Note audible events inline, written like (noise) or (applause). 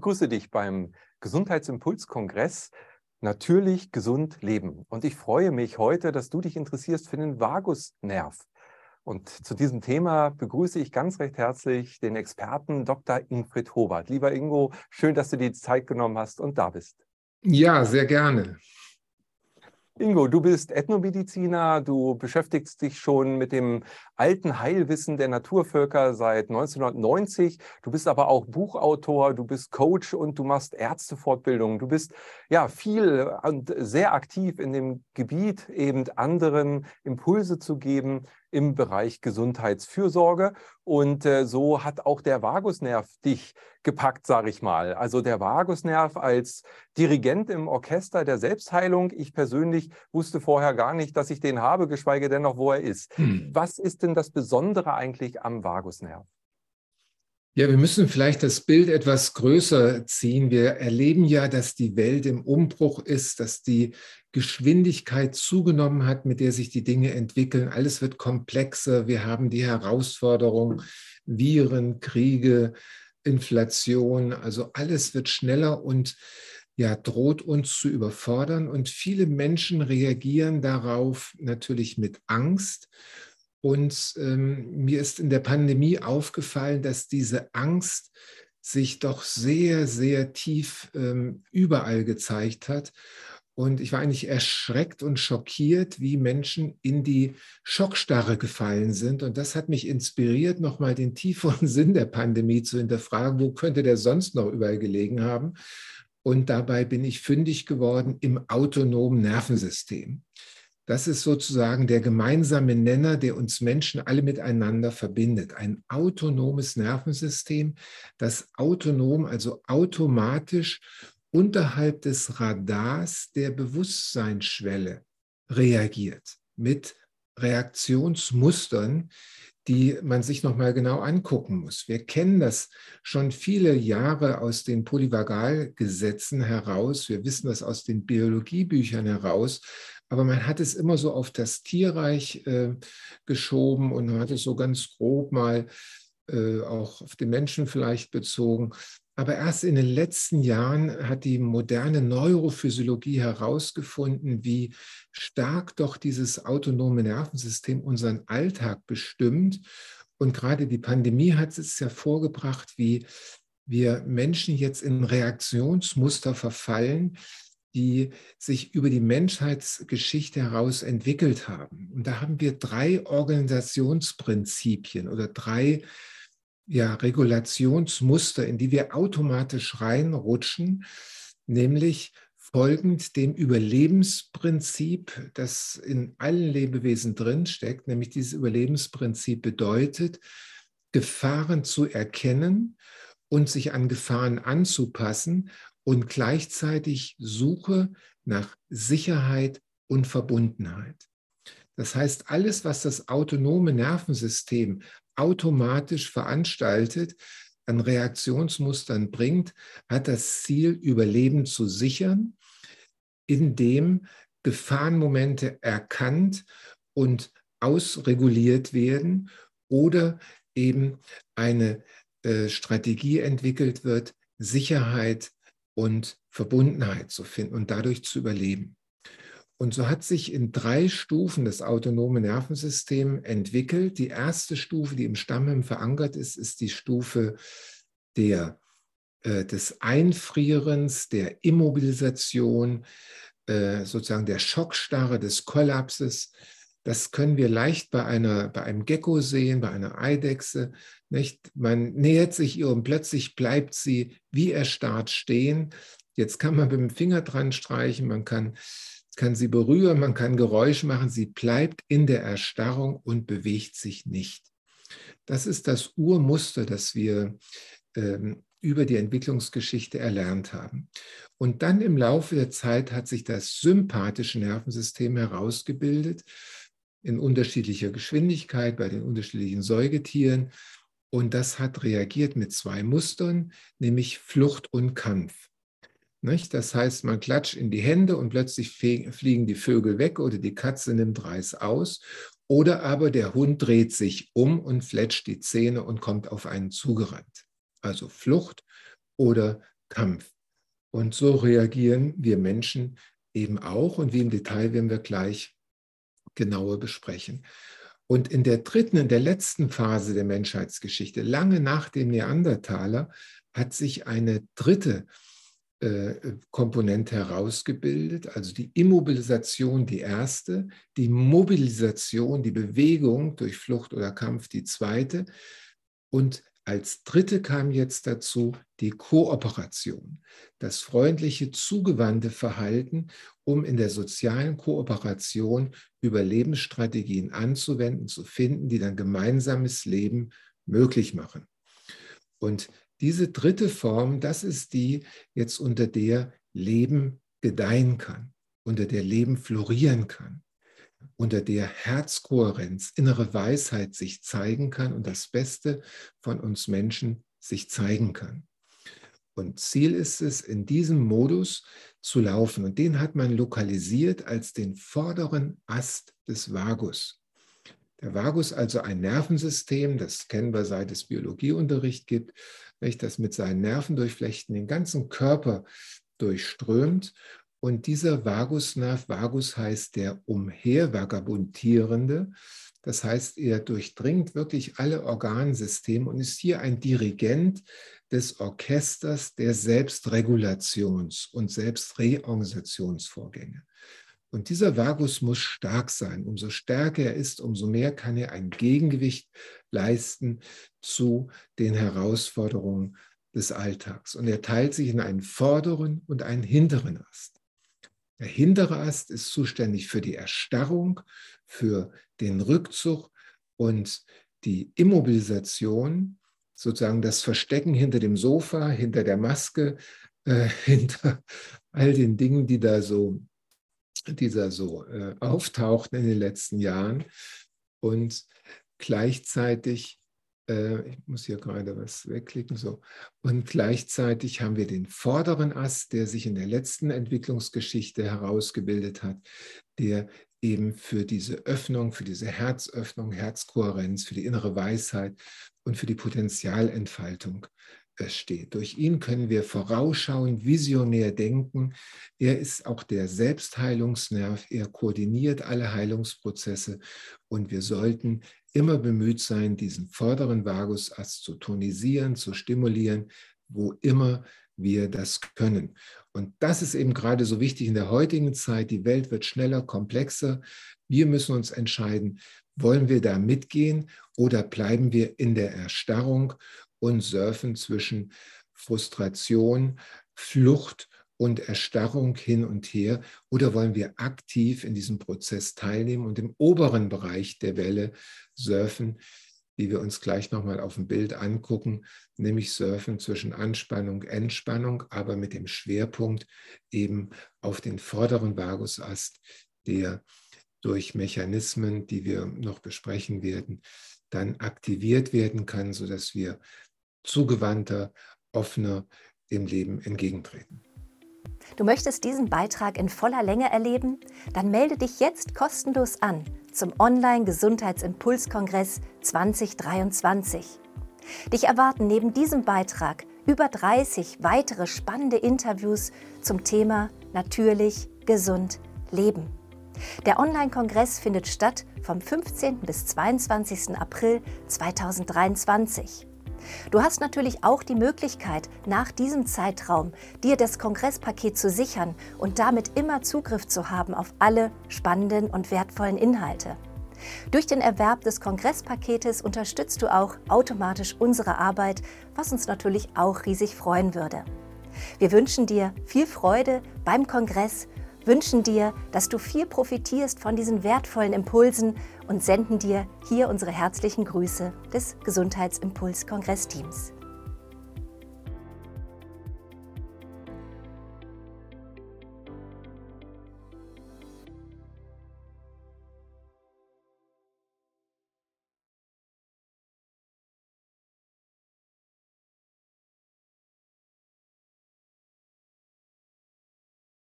begrüße dich beim Gesundheitsimpuls-Kongress Natürlich gesund leben. Und ich freue mich heute, dass du dich interessierst für den Vagusnerv. Und zu diesem Thema begrüße ich ganz recht herzlich den Experten Dr. Ingrid Hobart. Lieber Ingo, schön, dass du dir die Zeit genommen hast und da bist. Ja, sehr gerne. Ingo, du bist Ethnomediziner, du beschäftigst dich schon mit dem alten Heilwissen der Naturvölker seit 1990. Du bist aber auch Buchautor, du bist Coach und du machst Ärztefortbildungen. Du bist ja viel und sehr aktiv in dem Gebiet, eben anderen Impulse zu geben, im Bereich Gesundheitsfürsorge. Und äh, so hat auch der Vagusnerv dich gepackt, sage ich mal. Also der Vagusnerv als Dirigent im Orchester der Selbstheilung. Ich persönlich wusste vorher gar nicht, dass ich den habe, geschweige denn noch, wo er ist. Hm. Was ist denn das Besondere eigentlich am Vagusnerv? Ja, wir müssen vielleicht das Bild etwas größer ziehen. Wir erleben ja, dass die Welt im Umbruch ist, dass die Geschwindigkeit zugenommen hat, mit der sich die Dinge entwickeln. Alles wird komplexer. Wir haben die Herausforderung, Viren, Kriege, Inflation. Also alles wird schneller und ja, droht uns zu überfordern. Und viele Menschen reagieren darauf natürlich mit Angst und ähm, mir ist in der Pandemie aufgefallen, dass diese Angst sich doch sehr, sehr tief ähm, überall gezeigt hat. Und ich war eigentlich erschreckt und schockiert, wie Menschen in die Schockstarre gefallen sind. Und das hat mich inspiriert, nochmal den tieferen (laughs) Sinn der Pandemie zu hinterfragen. Wo könnte der sonst noch überall gelegen haben? Und dabei bin ich fündig geworden im autonomen Nervensystem. Das ist sozusagen der gemeinsame Nenner, der uns Menschen alle miteinander verbindet. Ein autonomes Nervensystem, das autonom, also automatisch unterhalb des Radars der Bewusstseinsschwelle reagiert mit Reaktionsmustern, die man sich noch mal genau angucken muss. Wir kennen das schon viele Jahre aus den Polyvagalgesetzen heraus. Wir wissen das aus den Biologiebüchern heraus, aber man hat es immer so auf das Tierreich äh, geschoben und man hat es so ganz grob mal äh, auch auf den Menschen vielleicht bezogen. Aber erst in den letzten Jahren hat die moderne Neurophysiologie herausgefunden, wie stark doch dieses autonome Nervensystem unseren Alltag bestimmt. Und gerade die Pandemie hat es hervorgebracht, wie wir Menschen jetzt in Reaktionsmuster verfallen, die sich über die Menschheitsgeschichte heraus entwickelt haben. Und da haben wir drei Organisationsprinzipien oder drei ja, Regulationsmuster, in die wir automatisch reinrutschen, nämlich folgend dem Überlebensprinzip, das in allen Lebewesen drinsteckt, nämlich dieses Überlebensprinzip bedeutet, Gefahren zu erkennen und sich an Gefahren anzupassen und gleichzeitig Suche nach Sicherheit und Verbundenheit. Das heißt, alles, was das autonome Nervensystem automatisch veranstaltet, an Reaktionsmustern bringt, hat das Ziel, Überleben zu sichern, indem Gefahrenmomente erkannt und ausreguliert werden oder eben eine äh, Strategie entwickelt wird, Sicherheit und Verbundenheit zu finden und dadurch zu überleben. Und so hat sich in drei Stufen das autonome Nervensystem entwickelt. Die erste Stufe, die im Stammhirn verankert ist, ist die Stufe der, äh, des Einfrierens, der Immobilisation, äh, sozusagen der Schockstarre, des Kollapses. Das können wir leicht bei, einer, bei einem Gecko sehen, bei einer Eidechse. Nicht? Man nähert sich ihr und plötzlich bleibt sie wie erstarrt stehen. Jetzt kann man mit dem Finger dran streichen, man kann, kann sie berühren, man kann Geräusche machen. Sie bleibt in der Erstarrung und bewegt sich nicht. Das ist das Urmuster, das wir ähm, über die Entwicklungsgeschichte erlernt haben. Und dann im Laufe der Zeit hat sich das sympathische Nervensystem herausgebildet in unterschiedlicher Geschwindigkeit bei den unterschiedlichen Säugetieren. Und das hat reagiert mit zwei Mustern, nämlich Flucht und Kampf. Nicht? Das heißt, man klatscht in die Hände und plötzlich fliegen die Vögel weg oder die Katze nimmt Reis aus. Oder aber der Hund dreht sich um und fletscht die Zähne und kommt auf einen zugerannt. Also Flucht oder Kampf. Und so reagieren wir Menschen eben auch und wie im Detail werden wir gleich genauer besprechen. Und in der dritten, in der letzten Phase der Menschheitsgeschichte, lange nach dem Neandertaler, hat sich eine dritte äh, Komponente herausgebildet, also die Immobilisation die erste, die Mobilisation, die Bewegung durch Flucht oder Kampf die zweite und als dritte kam jetzt dazu die Kooperation, das freundliche, zugewandte Verhalten, um in der sozialen Kooperation Überlebensstrategien anzuwenden, zu finden, die dann gemeinsames Leben möglich machen. Und diese dritte Form, das ist die jetzt unter der Leben gedeihen kann, unter der Leben florieren kann unter der Herzkohärenz, innere Weisheit sich zeigen kann und das Beste von uns Menschen sich zeigen kann. Und Ziel ist es, in diesem Modus zu laufen. Und den hat man lokalisiert als den vorderen Ast des Vagus. Der Vagus also ein Nervensystem, das kennen wir seit es Biologieunterricht gibt, das mit seinen Nervendurchflechten den ganzen Körper durchströmt und dieser Vagusnerv, Vagus heißt der umhervagabundierende, das heißt, er durchdringt wirklich alle Organsysteme und ist hier ein Dirigent des Orchesters der Selbstregulations- und Selbstreorganisationsvorgänge. Und dieser Vagus muss stark sein. Umso stärker er ist, umso mehr kann er ein Gegengewicht leisten zu den Herausforderungen des Alltags. Und er teilt sich in einen vorderen und einen hinteren Ast. Der hintere Ast ist zuständig für die Erstarrung, für den Rückzug und die Immobilisation, sozusagen das Verstecken hinter dem Sofa, hinter der Maske, äh, (laughs) hinter all den Dingen, die da so, die da so äh, auftauchten in den letzten Jahren. Und gleichzeitig äh, ich muss hier gerade was wegklicken, so. Und gleichzeitig haben wir den vorderen Ast, der sich in der letzten Entwicklungsgeschichte herausgebildet hat, der eben für diese Öffnung, für diese Herzöffnung, Herzkohärenz, für die innere Weisheit und für die Potenzialentfaltung äh, steht. Durch ihn können wir vorausschauen, visionär denken. Er ist auch der Selbstheilungsnerv. Er koordiniert alle Heilungsprozesse und wir sollten immer bemüht sein, diesen vorderen Vagusast zu tonisieren, zu stimulieren, wo immer wir das können. Und das ist eben gerade so wichtig in der heutigen Zeit. Die Welt wird schneller, komplexer. Wir müssen uns entscheiden, wollen wir da mitgehen oder bleiben wir in der Erstarrung und surfen zwischen Frustration, Flucht und Erstarrung hin und her? Oder wollen wir aktiv in diesem Prozess teilnehmen und im oberen Bereich der Welle surfen, wie wir uns gleich nochmal auf dem Bild angucken, nämlich surfen zwischen Anspannung, Entspannung, aber mit dem Schwerpunkt eben auf den vorderen Vagusast, der durch Mechanismen, die wir noch besprechen werden, dann aktiviert werden kann, sodass wir zugewandter, offener dem Leben entgegentreten. Du möchtest diesen Beitrag in voller Länge erleben? Dann melde dich jetzt kostenlos an zum Online-Gesundheitsimpulskongress 2023. Dich erwarten neben diesem Beitrag über 30 weitere spannende Interviews zum Thema Natürlich, gesund, leben. Der Online-Kongress findet statt vom 15. bis 22. April 2023. Du hast natürlich auch die Möglichkeit, nach diesem Zeitraum dir das Kongresspaket zu sichern und damit immer Zugriff zu haben auf alle spannenden und wertvollen Inhalte. Durch den Erwerb des Kongresspaketes unterstützt du auch automatisch unsere Arbeit, was uns natürlich auch riesig freuen würde. Wir wünschen dir viel Freude beim Kongress, wünschen dir, dass du viel profitierst von diesen wertvollen Impulsen und senden dir hier unsere herzlichen Grüße des Gesundheitsimpuls-Kongressteams.